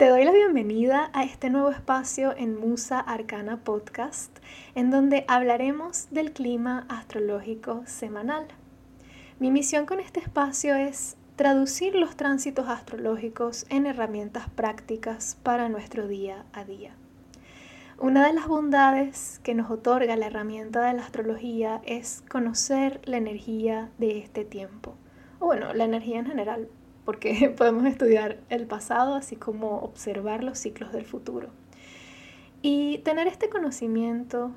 Te doy la bienvenida a este nuevo espacio en Musa Arcana Podcast, en donde hablaremos del clima astrológico semanal. Mi misión con este espacio es traducir los tránsitos astrológicos en herramientas prácticas para nuestro día a día. Una de las bondades que nos otorga la herramienta de la astrología es conocer la energía de este tiempo, o bueno, la energía en general, porque podemos estudiar el pasado así como observar los ciclos del futuro. Y tener este conocimiento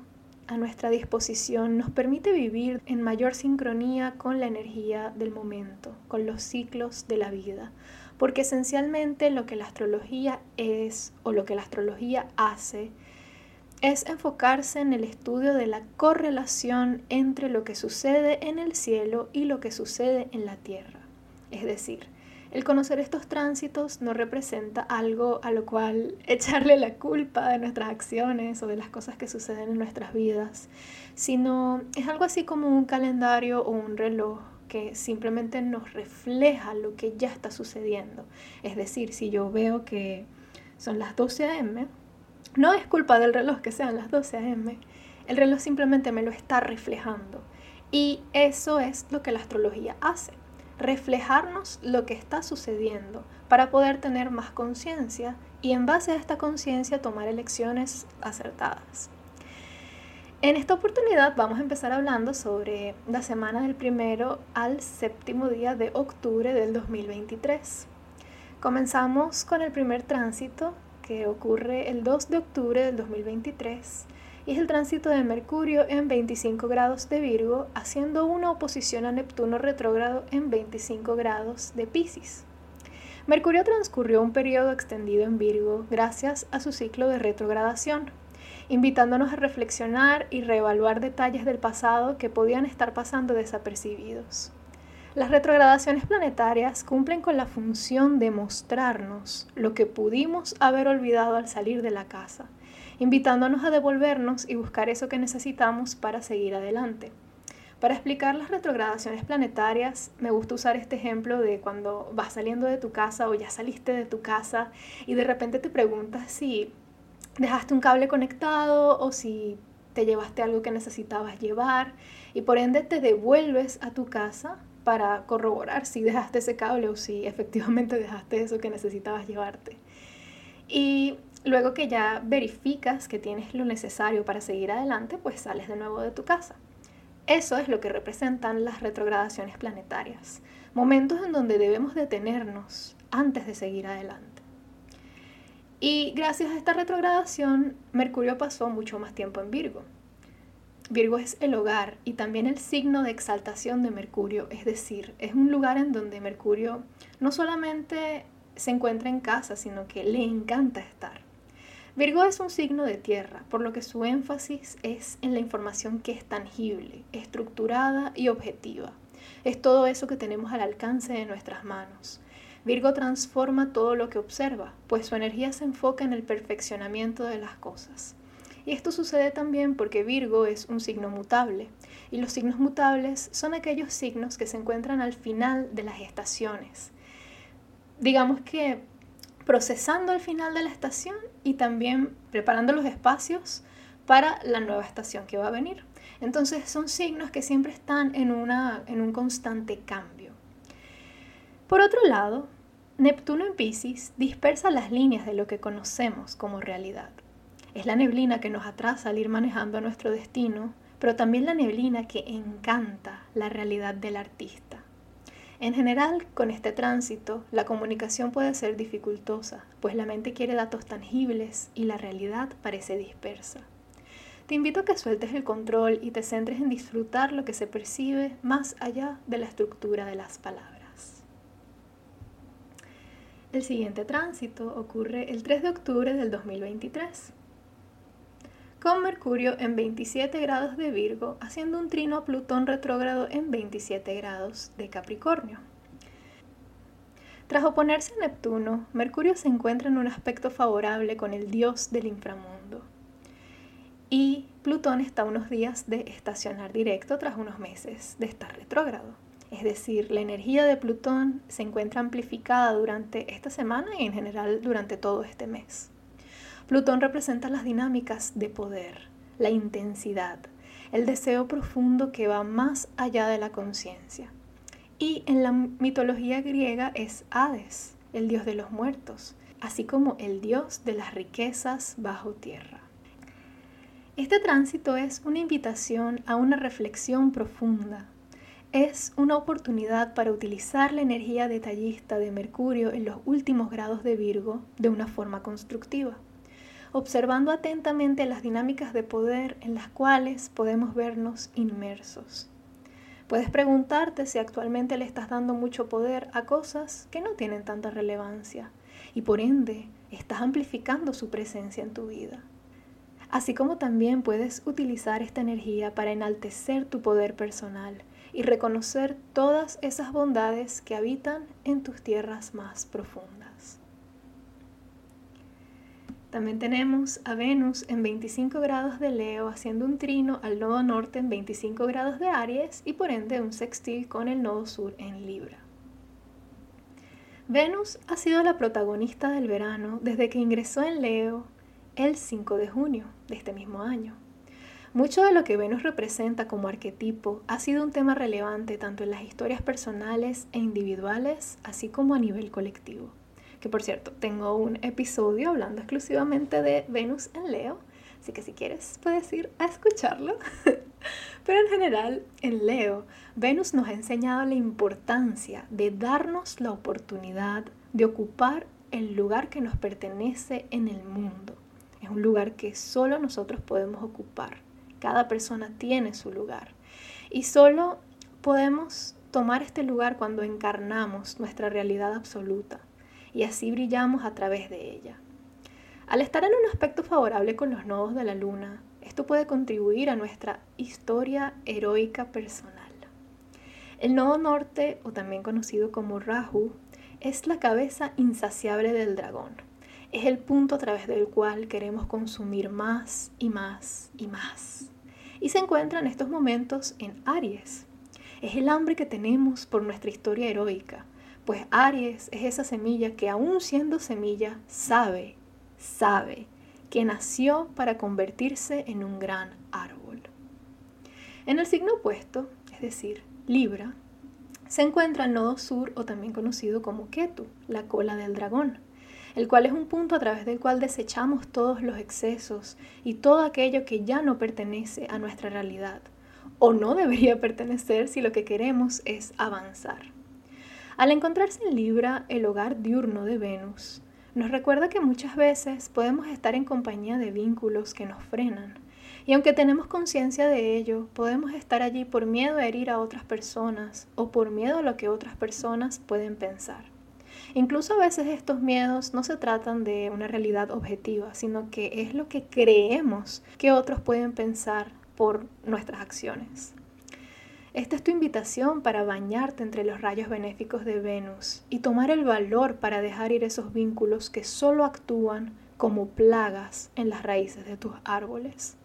a nuestra disposición nos permite vivir en mayor sincronía con la energía del momento, con los ciclos de la vida, porque esencialmente lo que la astrología es o lo que la astrología hace es enfocarse en el estudio de la correlación entre lo que sucede en el cielo y lo que sucede en la tierra. Es decir, el conocer estos tránsitos no representa algo a lo cual echarle la culpa de nuestras acciones o de las cosas que suceden en nuestras vidas, sino es algo así como un calendario o un reloj que simplemente nos refleja lo que ya está sucediendo. Es decir, si yo veo que son las 12 a.m., no es culpa del reloj que sean las 12 a.m., el reloj simplemente me lo está reflejando. Y eso es lo que la astrología hace reflejarnos lo que está sucediendo para poder tener más conciencia y en base a esta conciencia tomar elecciones acertadas. En esta oportunidad vamos a empezar hablando sobre la semana del primero al séptimo día de octubre del 2023. Comenzamos con el primer tránsito que ocurre el 2 de octubre del 2023 y es el tránsito de Mercurio en 25 grados de Virgo, haciendo una oposición a Neptuno retrógrado en 25 grados de Pisces. Mercurio transcurrió un periodo extendido en Virgo gracias a su ciclo de retrogradación, invitándonos a reflexionar y reevaluar detalles del pasado que podían estar pasando desapercibidos. Las retrogradaciones planetarias cumplen con la función de mostrarnos lo que pudimos haber olvidado al salir de la casa invitándonos a devolvernos y buscar eso que necesitamos para seguir adelante. Para explicar las retrogradaciones planetarias, me gusta usar este ejemplo de cuando vas saliendo de tu casa o ya saliste de tu casa y de repente te preguntas si dejaste un cable conectado o si te llevaste algo que necesitabas llevar y por ende te devuelves a tu casa para corroborar si dejaste ese cable o si efectivamente dejaste eso que necesitabas llevarte. Y Luego que ya verificas que tienes lo necesario para seguir adelante, pues sales de nuevo de tu casa. Eso es lo que representan las retrogradaciones planetarias, momentos en donde debemos detenernos antes de seguir adelante. Y gracias a esta retrogradación, Mercurio pasó mucho más tiempo en Virgo. Virgo es el hogar y también el signo de exaltación de Mercurio, es decir, es un lugar en donde Mercurio no solamente se encuentra en casa, sino que le encanta estar. Virgo es un signo de tierra, por lo que su énfasis es en la información que es tangible, estructurada y objetiva. Es todo eso que tenemos al alcance de nuestras manos. Virgo transforma todo lo que observa, pues su energía se enfoca en el perfeccionamiento de las cosas. Y esto sucede también porque Virgo es un signo mutable, y los signos mutables son aquellos signos que se encuentran al final de las estaciones. Digamos que procesando el final de la estación y también preparando los espacios para la nueva estación que va a venir. Entonces son signos que siempre están en, una, en un constante cambio. Por otro lado, Neptuno en Pisces dispersa las líneas de lo que conocemos como realidad. Es la neblina que nos atrasa al ir manejando nuestro destino, pero también la neblina que encanta la realidad del artista. En general, con este tránsito, la comunicación puede ser dificultosa, pues la mente quiere datos tangibles y la realidad parece dispersa. Te invito a que sueltes el control y te centres en disfrutar lo que se percibe más allá de la estructura de las palabras. El siguiente tránsito ocurre el 3 de octubre del 2023, con Mercurio en 27 grados de Virgo, haciendo un trino a Plutón retrógrado en 27 grados de Capricornio. Tras oponerse a Neptuno, Mercurio se encuentra en un aspecto favorable con el dios del inframundo. Y Plutón está unos días de estacionar directo tras unos meses de estar retrógrado. Es decir, la energía de Plutón se encuentra amplificada durante esta semana y en general durante todo este mes. Plutón representa las dinámicas de poder, la intensidad, el deseo profundo que va más allá de la conciencia. Y en la mitología griega es Hades, el dios de los muertos, así como el dios de las riquezas bajo tierra. Este tránsito es una invitación a una reflexión profunda es una oportunidad para utilizar la energía detallista de Mercurio en los últimos grados de Virgo de una forma constructiva, observando atentamente las dinámicas de poder en las cuales podemos vernos inmersos. Puedes preguntarte si actualmente le estás dando mucho poder a cosas que no tienen tanta relevancia y por ende estás amplificando su presencia en tu vida. Así como también puedes utilizar esta energía para enaltecer tu poder personal y reconocer todas esas bondades que habitan en tus tierras más profundas. También tenemos a Venus en 25 grados de Leo haciendo un trino al nodo norte en 25 grados de Aries y por ende un sextil con el nodo sur en Libra. Venus ha sido la protagonista del verano desde que ingresó en Leo el 5 de junio de este mismo año. Mucho de lo que Venus representa como arquetipo ha sido un tema relevante tanto en las historias personales e individuales, así como a nivel colectivo. Que por cierto, tengo un episodio hablando exclusivamente de Venus en Leo, así que si quieres puedes ir a escucharlo. Pero en general, en Leo, Venus nos ha enseñado la importancia de darnos la oportunidad de ocupar el lugar que nos pertenece en el mundo. Es un lugar que solo nosotros podemos ocupar. Cada persona tiene su lugar. Y solo podemos tomar este lugar cuando encarnamos nuestra realidad absoluta y así brillamos a través de ella. Al estar en un aspecto favorable con los nodos de la luna, esto puede contribuir a nuestra historia heroica personal. El nodo norte, o también conocido como Rahu, es la cabeza insaciable del dragón. Es el punto a través del cual queremos consumir más y más y más y se encuentra en estos momentos en Aries. Es el hambre que tenemos por nuestra historia heroica, pues Aries es esa semilla que aún siendo semilla sabe, sabe que nació para convertirse en un gran árbol. En el signo opuesto, es decir, Libra, se encuentra el nodo sur o también conocido como Ketu, la cola del dragón el cual es un punto a través del cual desechamos todos los excesos y todo aquello que ya no pertenece a nuestra realidad, o no debería pertenecer si lo que queremos es avanzar. Al encontrarse en Libra, el hogar diurno de Venus, nos recuerda que muchas veces podemos estar en compañía de vínculos que nos frenan, y aunque tenemos conciencia de ello, podemos estar allí por miedo a herir a otras personas o por miedo a lo que otras personas pueden pensar. Incluso a veces estos miedos no se tratan de una realidad objetiva, sino que es lo que creemos que otros pueden pensar por nuestras acciones. Esta es tu invitación para bañarte entre los rayos benéficos de Venus y tomar el valor para dejar ir esos vínculos que solo actúan como plagas en las raíces de tus árboles.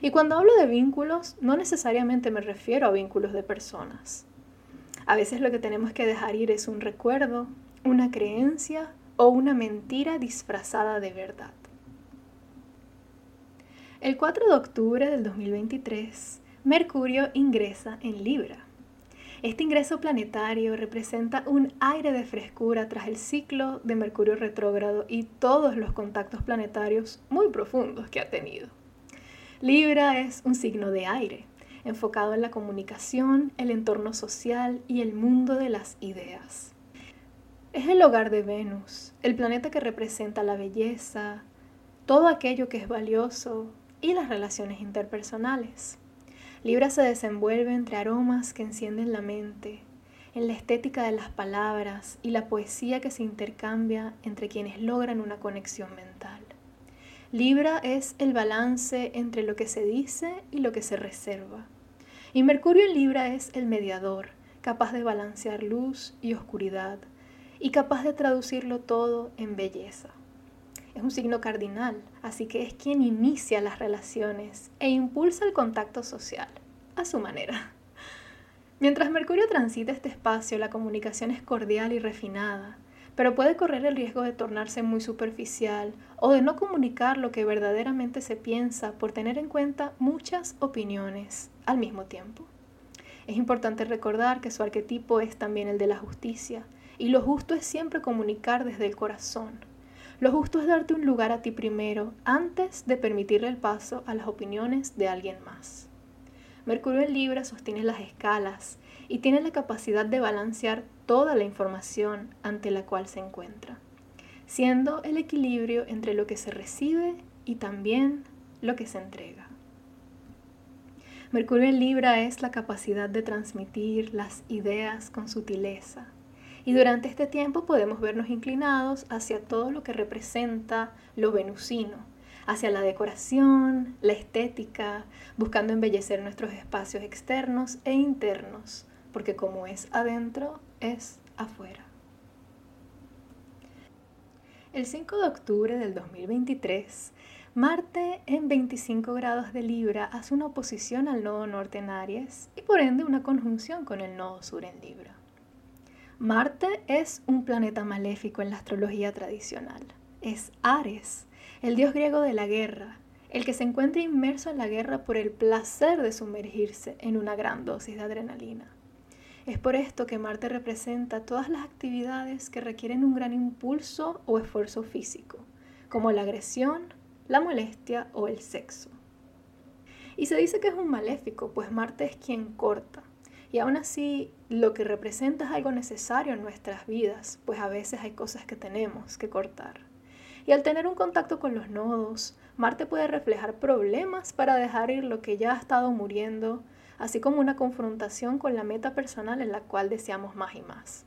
Y cuando hablo de vínculos, no necesariamente me refiero a vínculos de personas. A veces lo que tenemos que dejar ir es un recuerdo, una creencia o una mentira disfrazada de verdad. El 4 de octubre del 2023, Mercurio ingresa en Libra. Este ingreso planetario representa un aire de frescura tras el ciclo de Mercurio retrógrado y todos los contactos planetarios muy profundos que ha tenido. Libra es un signo de aire, enfocado en la comunicación, el entorno social y el mundo de las ideas. Es el hogar de Venus, el planeta que representa la belleza, todo aquello que es valioso y las relaciones interpersonales. Libra se desenvuelve entre aromas que encienden la mente en la estética de las palabras y la poesía que se intercambia entre quienes logran una conexión mental. Libra es el balance entre lo que se dice y lo que se reserva. Y Mercurio en Libra es el mediador, capaz de balancear luz y oscuridad y capaz de traducirlo todo en belleza. Es un signo cardinal, así que es quien inicia las relaciones e impulsa el contacto social, a su manera. Mientras Mercurio transita este espacio, la comunicación es cordial y refinada, pero puede correr el riesgo de tornarse muy superficial o de no comunicar lo que verdaderamente se piensa por tener en cuenta muchas opiniones al mismo tiempo. Es importante recordar que su arquetipo es también el de la justicia, y lo justo es siempre comunicar desde el corazón. Lo justo es darte un lugar a ti primero antes de permitirle el paso a las opiniones de alguien más. Mercurio en Libra sostiene las escalas y tiene la capacidad de balancear toda la información ante la cual se encuentra, siendo el equilibrio entre lo que se recibe y también lo que se entrega. Mercurio en Libra es la capacidad de transmitir las ideas con sutileza. Y durante este tiempo podemos vernos inclinados hacia todo lo que representa lo venusino, hacia la decoración, la estética, buscando embellecer nuestros espacios externos e internos, porque como es adentro, es afuera. El 5 de octubre del 2023, Marte en 25 grados de Libra hace una oposición al nodo norte en Aries y por ende una conjunción con el nodo sur en Libra. Marte es un planeta maléfico en la astrología tradicional. Es Ares, el dios griego de la guerra, el que se encuentra inmerso en la guerra por el placer de sumergirse en una gran dosis de adrenalina. Es por esto que Marte representa todas las actividades que requieren un gran impulso o esfuerzo físico, como la agresión, la molestia o el sexo. Y se dice que es un maléfico, pues Marte es quien corta. Y aún así, lo que representa es algo necesario en nuestras vidas, pues a veces hay cosas que tenemos que cortar. Y al tener un contacto con los nodos, Marte puede reflejar problemas para dejar ir lo que ya ha estado muriendo así como una confrontación con la meta personal en la cual deseamos más y más.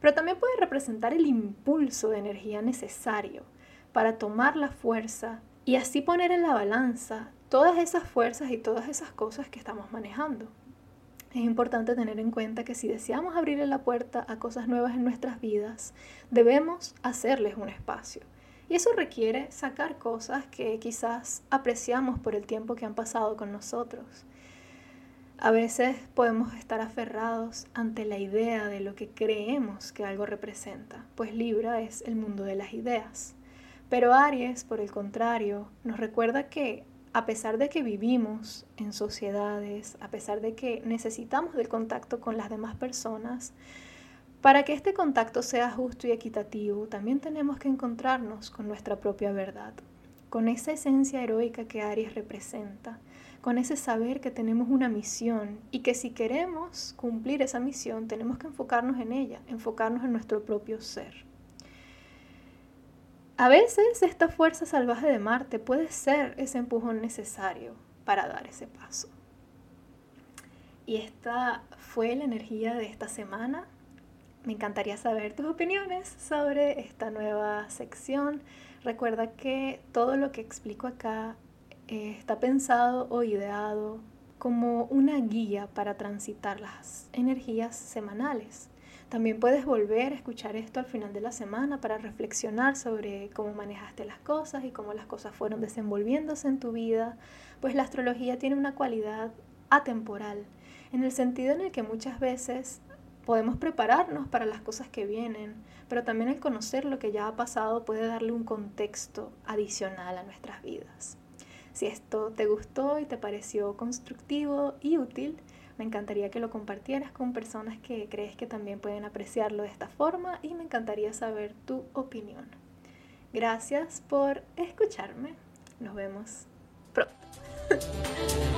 Pero también puede representar el impulso de energía necesario para tomar la fuerza y así poner en la balanza todas esas fuerzas y todas esas cosas que estamos manejando. Es importante tener en cuenta que si deseamos abrirle la puerta a cosas nuevas en nuestras vidas, debemos hacerles un espacio. Y eso requiere sacar cosas que quizás apreciamos por el tiempo que han pasado con nosotros. A veces podemos estar aferrados ante la idea de lo que creemos que algo representa, pues Libra es el mundo de las ideas. Pero Aries, por el contrario, nos recuerda que a pesar de que vivimos en sociedades, a pesar de que necesitamos del contacto con las demás personas, para que este contacto sea justo y equitativo, también tenemos que encontrarnos con nuestra propia verdad, con esa esencia heroica que Aries representa con ese saber que tenemos una misión y que si queremos cumplir esa misión tenemos que enfocarnos en ella, enfocarnos en nuestro propio ser. A veces esta fuerza salvaje de Marte puede ser ese empujón necesario para dar ese paso. Y esta fue la energía de esta semana. Me encantaría saber tus opiniones sobre esta nueva sección. Recuerda que todo lo que explico acá eh, está pensado o ideado como una guía para transitar las energías semanales. También puedes volver a escuchar esto al final de la semana para reflexionar sobre cómo manejaste las cosas y cómo las cosas fueron desenvolviéndose en tu vida, pues la astrología tiene una cualidad atemporal, en el sentido en el que muchas veces podemos prepararnos para las cosas que vienen, pero también el conocer lo que ya ha pasado puede darle un contexto adicional a nuestras vidas. Si esto te gustó y te pareció constructivo y útil, me encantaría que lo compartieras con personas que crees que también pueden apreciarlo de esta forma y me encantaría saber tu opinión. Gracias por escucharme. Nos vemos pronto.